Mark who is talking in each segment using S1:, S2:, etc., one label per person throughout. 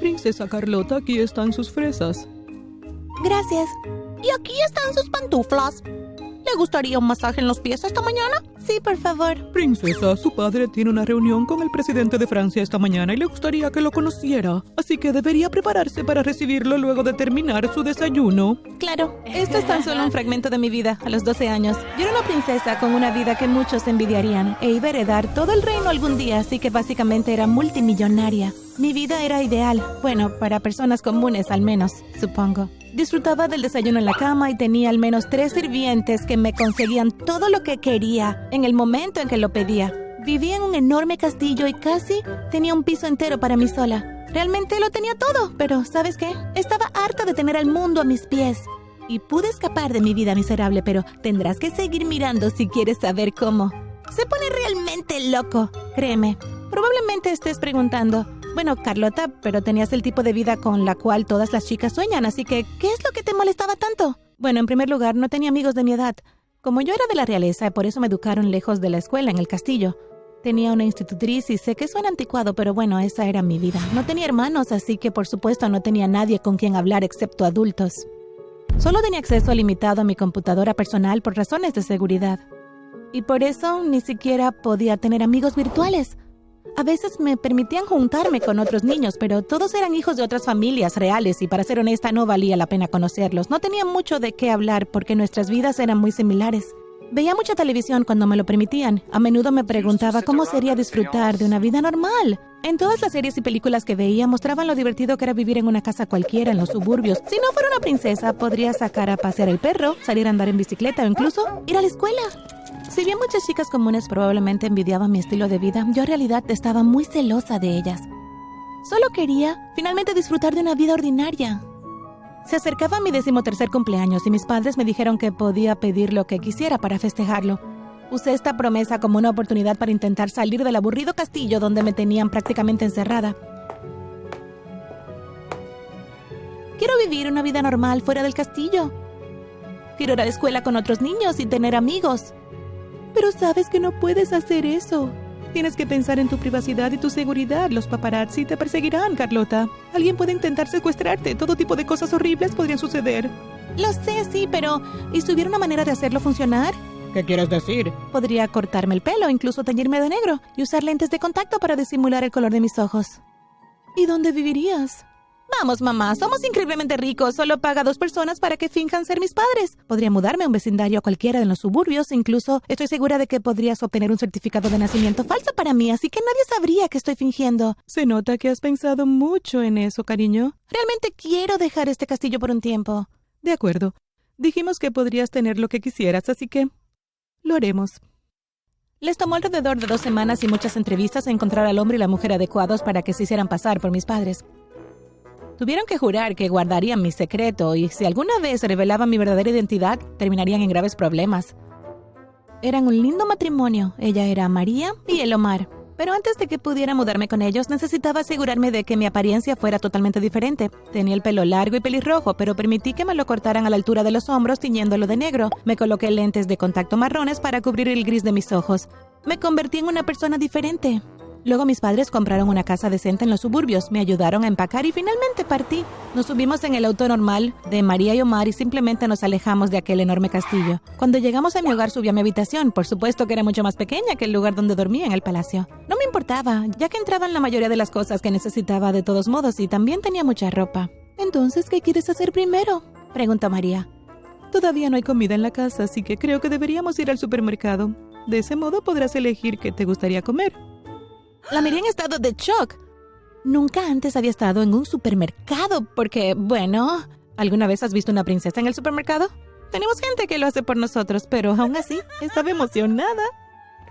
S1: Princesa Carlota, aquí están sus fresas.
S2: Gracias. Y aquí están sus pantuflas. ¿Le gustaría un masaje en los pies esta mañana? Sí, por favor.
S1: Princesa, su padre tiene una reunión con el presidente de Francia esta mañana y le gustaría que lo conociera. Así que debería prepararse para recibirlo luego de terminar su desayuno.
S2: Claro, esto es tan solo un fragmento de mi vida a los 12 años. Yo era una princesa con una vida que muchos envidiarían e iba a heredar todo el reino algún día, así que básicamente era multimillonaria. Mi vida era ideal, bueno, para personas comunes al menos, supongo. Disfrutaba del desayuno en la cama y tenía al menos tres sirvientes que me conseguían todo lo que quería en el momento en que lo pedía. Vivía en un enorme castillo y casi tenía un piso entero para mí sola. Realmente lo tenía todo, pero ¿sabes qué? Estaba harta de tener al mundo a mis pies. Y pude escapar de mi vida miserable, pero tendrás que seguir mirando si quieres saber cómo. Se pone realmente loco, créeme. Probablemente estés preguntando, bueno, Carlota, pero tenías el tipo de vida con la cual todas las chicas sueñan, así que, ¿qué es lo que te molestaba tanto? Bueno, en primer lugar, no tenía amigos de mi edad. Como yo era de la realeza, por eso me educaron lejos de la escuela, en el castillo. Tenía una institutriz y sé que suena anticuado, pero bueno, esa era mi vida. No tenía hermanos, así que por supuesto no tenía nadie con quien hablar excepto adultos. Solo tenía acceso limitado a mi computadora personal por razones de seguridad. Y por eso ni siquiera podía tener amigos virtuales. A veces me permitían juntarme con otros niños, pero todos eran hijos de otras familias reales y para ser honesta no valía la pena conocerlos. No tenía mucho de qué hablar porque nuestras vidas eran muy similares. Veía mucha televisión cuando me lo permitían. A menudo me preguntaba cómo sería disfrutar de una vida normal. En todas las series y películas que veía mostraban lo divertido que era vivir en una casa cualquiera en los suburbios. Si no fuera una princesa, podría sacar a pasear el perro, salir a andar en bicicleta o incluso ir a la escuela. Si bien muchas chicas comunes probablemente envidiaban mi estilo de vida, yo en realidad estaba muy celosa de ellas. Solo quería finalmente disfrutar de una vida ordinaria. Se acercaba mi decimotercer cumpleaños y mis padres me dijeron que podía pedir lo que quisiera para festejarlo. Usé esta promesa como una oportunidad para intentar salir del aburrido castillo donde me tenían prácticamente encerrada. Quiero vivir una vida normal fuera del castillo. Quiero ir a la escuela con otros niños y tener amigos. Pero sabes que no puedes hacer eso. Tienes que pensar en tu privacidad y tu seguridad. Los paparazzi te perseguirán, Carlota. Alguien puede intentar secuestrarte. Todo tipo de cosas horribles podrían suceder. Lo sé, sí, pero ¿y si hubiera una manera de hacerlo funcionar?
S1: ¿Qué quieres decir?
S2: Podría cortarme el pelo, incluso teñirme de negro y usar lentes de contacto para disimular el color de mis ojos. ¿Y dónde vivirías? Vamos, mamá, somos increíblemente ricos. Solo paga dos personas para que finjan ser mis padres. Podría mudarme a un vecindario a cualquiera de los suburbios. Incluso estoy segura de que podrías obtener un certificado de nacimiento falso para mí, así que nadie sabría que estoy fingiendo.
S1: Se nota que has pensado mucho en eso, cariño.
S2: Realmente quiero dejar este castillo por un tiempo.
S1: De acuerdo. Dijimos que podrías tener lo que quisieras, así que lo haremos.
S2: Les tomó alrededor de dos semanas y muchas entrevistas encontrar al hombre y la mujer adecuados para que se hicieran pasar por mis padres. Tuvieron que jurar que guardarían mi secreto y si alguna vez revelaban mi verdadera identidad, terminarían en graves problemas. Eran un lindo matrimonio. Ella era María y el Omar. Pero antes de que pudiera mudarme con ellos, necesitaba asegurarme de que mi apariencia fuera totalmente diferente. Tenía el pelo largo y pelirrojo, pero permití que me lo cortaran a la altura de los hombros tiñéndolo de negro. Me coloqué lentes de contacto marrones para cubrir el gris de mis ojos. Me convertí en una persona diferente. Luego mis padres compraron una casa decente en los suburbios, me ayudaron a empacar y finalmente partí. Nos subimos en el auto normal de María y Omar y simplemente nos alejamos de aquel enorme castillo. Cuando llegamos a mi hogar subí a mi habitación, por supuesto que era mucho más pequeña que el lugar donde dormía en el palacio. No me importaba, ya que entraban la mayoría de las cosas que necesitaba de todos modos y también tenía mucha ropa. Entonces, ¿qué quieres hacer primero? preguntó María.
S1: Todavía no hay comida en la casa, así que creo que deberíamos ir al supermercado. De ese modo podrás elegir qué te gustaría comer.
S2: La miré en estado de shock. Nunca antes había estado en un supermercado porque, bueno, ¿alguna vez has visto una princesa en el supermercado? Tenemos gente que lo hace por nosotros, pero aún así estaba emocionada.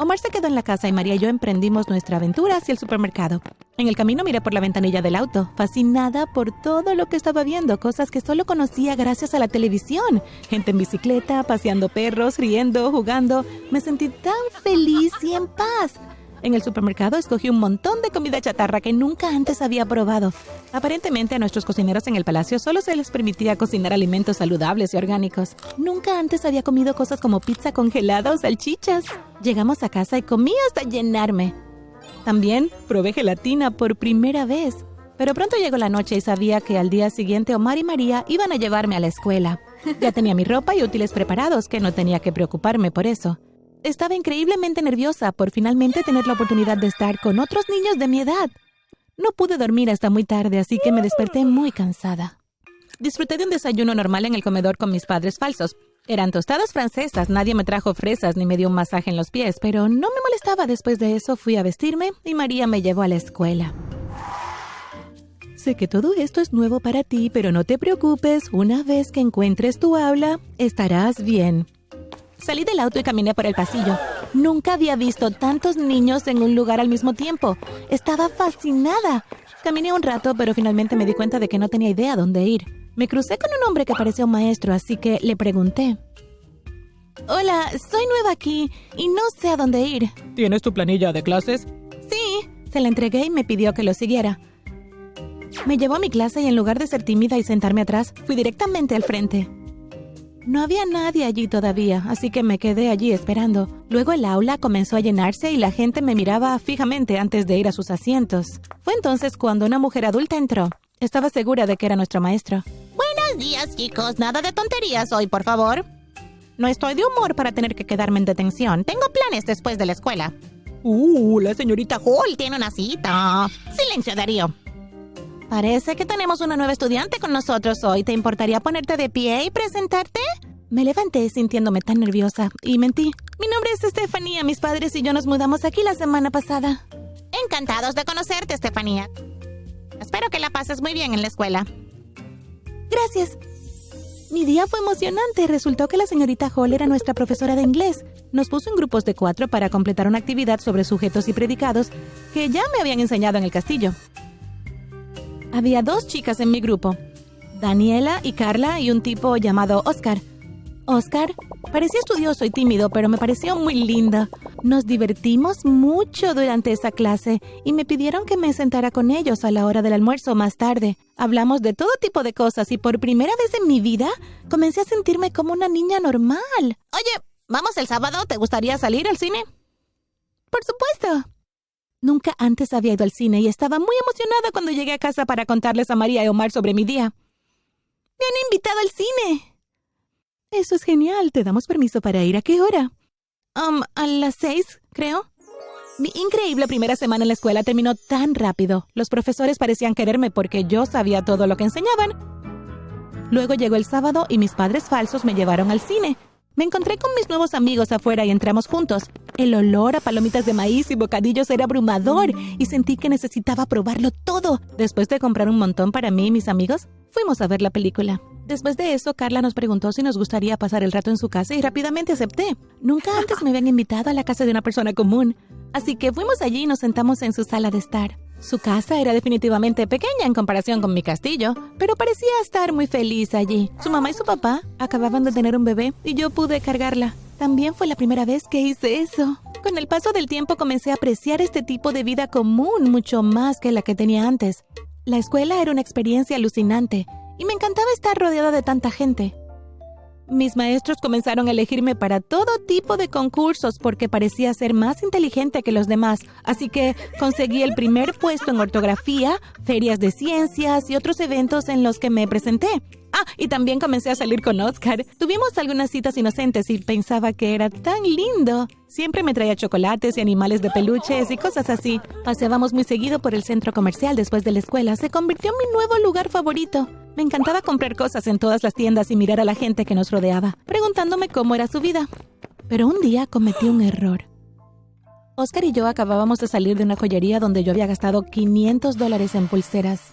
S2: Omar se quedó en la casa y María y yo emprendimos nuestra aventura hacia el supermercado. En el camino miré por la ventanilla del auto, fascinada por todo lo que estaba viendo, cosas que solo conocía gracias a la televisión. Gente en bicicleta, paseando perros, riendo, jugando. Me sentí tan feliz y en paz. En el supermercado escogí un montón de comida chatarra que nunca antes había probado. Aparentemente a nuestros cocineros en el palacio solo se les permitía cocinar alimentos saludables y orgánicos. Nunca antes había comido cosas como pizza congelada o salchichas. Llegamos a casa y comí hasta llenarme. También probé gelatina por primera vez. Pero pronto llegó la noche y sabía que al día siguiente Omar y María iban a llevarme a la escuela. Ya tenía mi ropa y útiles preparados, que no tenía que preocuparme por eso. Estaba increíblemente nerviosa por finalmente tener la oportunidad de estar con otros niños de mi edad. No pude dormir hasta muy tarde, así que me desperté muy cansada. Disfruté de un desayuno normal en el comedor con mis padres falsos. Eran tostadas francesas, nadie me trajo fresas ni me dio un masaje en los pies, pero no me molestaba. Después de eso fui a vestirme y María me llevó a la escuela. Sé que todo esto es nuevo para ti, pero no te preocupes, una vez que encuentres tu aula, estarás bien. Salí del auto y caminé por el pasillo. Nunca había visto tantos niños en un lugar al mismo tiempo. Estaba fascinada. Caminé un rato, pero finalmente me di cuenta de que no tenía idea dónde ir. Me crucé con un hombre que parecía un maestro, así que le pregunté. Hola, soy nueva aquí y no sé a dónde ir.
S1: ¿Tienes tu planilla de clases?
S2: Sí, se la entregué y me pidió que lo siguiera. Me llevó a mi clase y en lugar de ser tímida y sentarme atrás, fui directamente al frente. No había nadie allí todavía, así que me quedé allí esperando. Luego el aula comenzó a llenarse y la gente me miraba fijamente antes de ir a sus asientos. Fue entonces cuando una mujer adulta entró. Estaba segura de que era nuestro maestro. Buenos días, chicos. Nada de tonterías hoy, por favor. No estoy de humor para tener que quedarme en detención. Tengo planes después de la escuela.
S1: Uh, la señorita
S2: Hall tiene una cita. Silencio, Darío. Parece que tenemos una nueva estudiante con nosotros hoy. ¿Te importaría ponerte de pie y presentarte? Me levanté sintiéndome tan nerviosa y mentí. Mi nombre es Estefanía. Mis padres y yo nos mudamos aquí la semana pasada. Encantados de conocerte, Estefanía. Espero que la pases muy bien en la escuela. Gracias. Mi día fue emocionante. Resultó que la señorita Hall era nuestra profesora de inglés. Nos puso en grupos de cuatro para completar una actividad sobre sujetos y predicados que ya me habían enseñado en el castillo. Había dos chicas en mi grupo, Daniela y Carla y un tipo llamado Oscar. Oscar parecía estudioso y tímido, pero me pareció muy lindo. Nos divertimos mucho durante esa clase y me pidieron que me sentara con ellos a la hora del almuerzo más tarde. Hablamos de todo tipo de cosas y por primera vez en mi vida comencé a sentirme como una niña normal. Oye, ¿vamos el sábado? ¿Te gustaría salir al cine? Por supuesto. Nunca antes había ido al cine y estaba muy emocionada cuando llegué a casa para contarles a María y Omar sobre mi día. ¡Me han invitado al cine! Eso es genial. ¿Te damos permiso para ir a qué hora? Um, a las seis, creo. Mi increíble primera semana en la escuela terminó tan rápido. Los profesores parecían quererme porque yo sabía todo lo que enseñaban. Luego llegó el sábado y mis padres falsos me llevaron al cine. Me encontré con mis nuevos amigos afuera y entramos juntos. El olor a palomitas de maíz y bocadillos era abrumador y sentí que necesitaba probarlo todo. Después de comprar un montón para mí y mis amigos, fuimos a ver la película. Después de eso, Carla nos preguntó si nos gustaría pasar el rato en su casa y rápidamente acepté. Nunca antes me habían invitado a la casa de una persona común. Así que fuimos allí y nos sentamos en su sala de estar. Su casa era definitivamente pequeña en comparación con mi castillo, pero parecía estar muy feliz allí. Su mamá y su papá acababan de tener un bebé y yo pude cargarla. También fue la primera vez que hice eso. Con el paso del tiempo comencé a apreciar este tipo de vida común mucho más que la que tenía antes. La escuela era una experiencia alucinante y me encantaba estar rodeada de tanta gente. Mis maestros comenzaron a elegirme para todo tipo de concursos porque parecía ser más inteligente que los demás, así que conseguí el primer puesto en ortografía, ferias de ciencias y otros eventos en los que me presenté. Ah, y también comencé a salir con Oscar. Tuvimos algunas citas inocentes y pensaba que era tan lindo. Siempre me traía chocolates y animales de peluches y cosas así. Paseábamos muy seguido por el centro comercial después de la escuela. Se convirtió en mi nuevo lugar favorito. Me encantaba comprar cosas en todas las tiendas y mirar a la gente que nos rodeaba, preguntándome cómo era su vida. Pero un día cometí un error. Oscar y yo acabábamos de salir de una joyería donde yo había gastado 500 dólares en pulseras.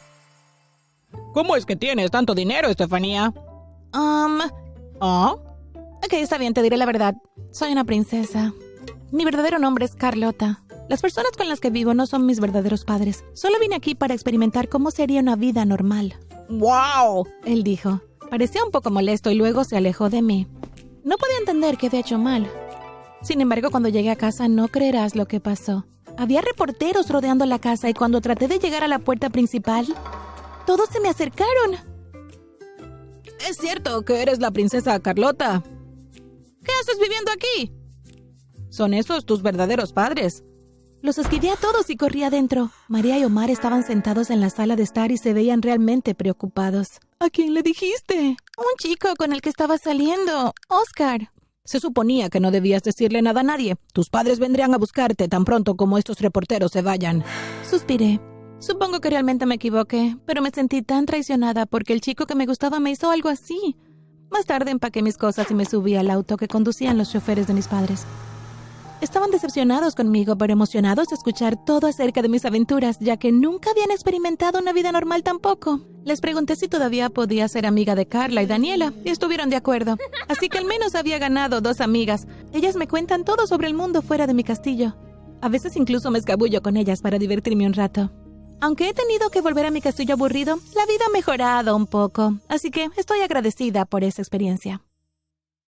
S1: ¿Cómo es que tienes tanto dinero, Estefanía?
S2: Um.
S1: ¿Ah?
S2: Ok, está bien, te diré la verdad. Soy una princesa. Mi verdadero nombre es Carlota. Las personas con las que vivo no son mis verdaderos padres. Solo vine aquí para experimentar cómo sería una vida normal.
S1: ¡Wow!
S2: Él dijo. Parecía un poco molesto y luego se alejó de mí. No podía entender que había hecho mal. Sin embargo, cuando llegué a casa no creerás lo que pasó. Había reporteros rodeando la casa y cuando traté de llegar a la puerta principal, todos se me acercaron.
S1: Es cierto que eres la princesa Carlota.
S2: ¿Qué haces viviendo aquí?
S1: ¿Son esos tus verdaderos padres?
S2: Los esquivé a todos y corrí adentro. María y Omar estaban sentados en la sala de estar y se veían realmente preocupados.
S1: ¿A quién le dijiste?
S2: Un chico con el que estaba saliendo. Oscar.
S3: Se suponía que no debías decirle nada a nadie. Tus padres vendrían a buscarte tan pronto como estos reporteros se vayan.
S2: Suspiré. Supongo que realmente me equivoqué, pero me sentí tan traicionada porque el chico que me gustaba me hizo algo así. Más tarde empaqué mis cosas y me subí al auto que conducían los choferes de mis padres. Estaban decepcionados conmigo, pero emocionados de escuchar todo acerca de mis aventuras, ya que nunca habían experimentado una vida normal tampoco. Les pregunté si todavía podía ser amiga de Carla y Daniela, y estuvieron de acuerdo. Así que al menos había ganado dos amigas. Ellas me cuentan todo sobre el mundo fuera de mi castillo. A veces incluso me escabullo con ellas para divertirme un rato. Aunque he tenido que volver a mi castillo aburrido, la vida ha mejorado un poco, así que estoy agradecida por esa experiencia.